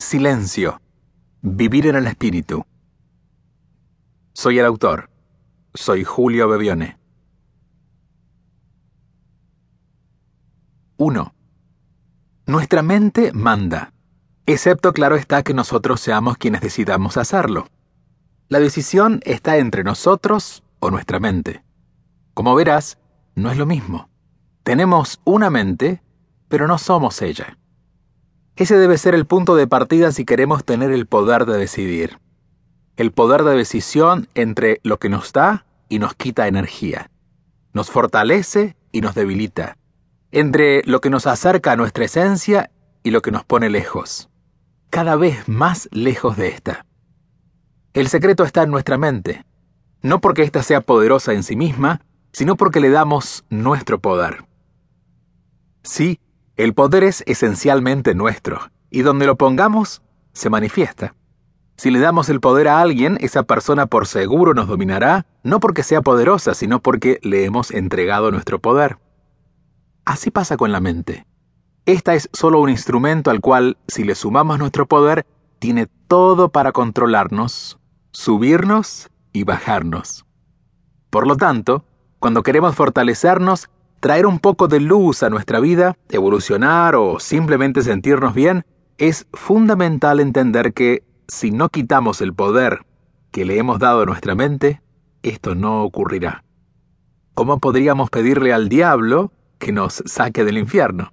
Silencio. Vivir en el espíritu. Soy el autor. Soy Julio Bebione. 1. Nuestra mente manda, excepto claro está que nosotros seamos quienes decidamos hacerlo. La decisión está entre nosotros o nuestra mente. Como verás, no es lo mismo. Tenemos una mente, pero no somos ella. Ese debe ser el punto de partida si queremos tener el poder de decidir. El poder de decisión entre lo que nos da y nos quita energía. Nos fortalece y nos debilita. Entre lo que nos acerca a nuestra esencia y lo que nos pone lejos. Cada vez más lejos de esta. El secreto está en nuestra mente. No porque ésta sea poderosa en sí misma, sino porque le damos nuestro poder. Sí, el poder es esencialmente nuestro, y donde lo pongamos, se manifiesta. Si le damos el poder a alguien, esa persona por seguro nos dominará, no porque sea poderosa, sino porque le hemos entregado nuestro poder. Así pasa con la mente. Esta es solo un instrumento al cual, si le sumamos nuestro poder, tiene todo para controlarnos, subirnos y bajarnos. Por lo tanto, cuando queremos fortalecernos, traer un poco de luz a nuestra vida, evolucionar o simplemente sentirnos bien, es fundamental entender que si no quitamos el poder que le hemos dado a nuestra mente, esto no ocurrirá. ¿Cómo podríamos pedirle al diablo que nos saque del infierno?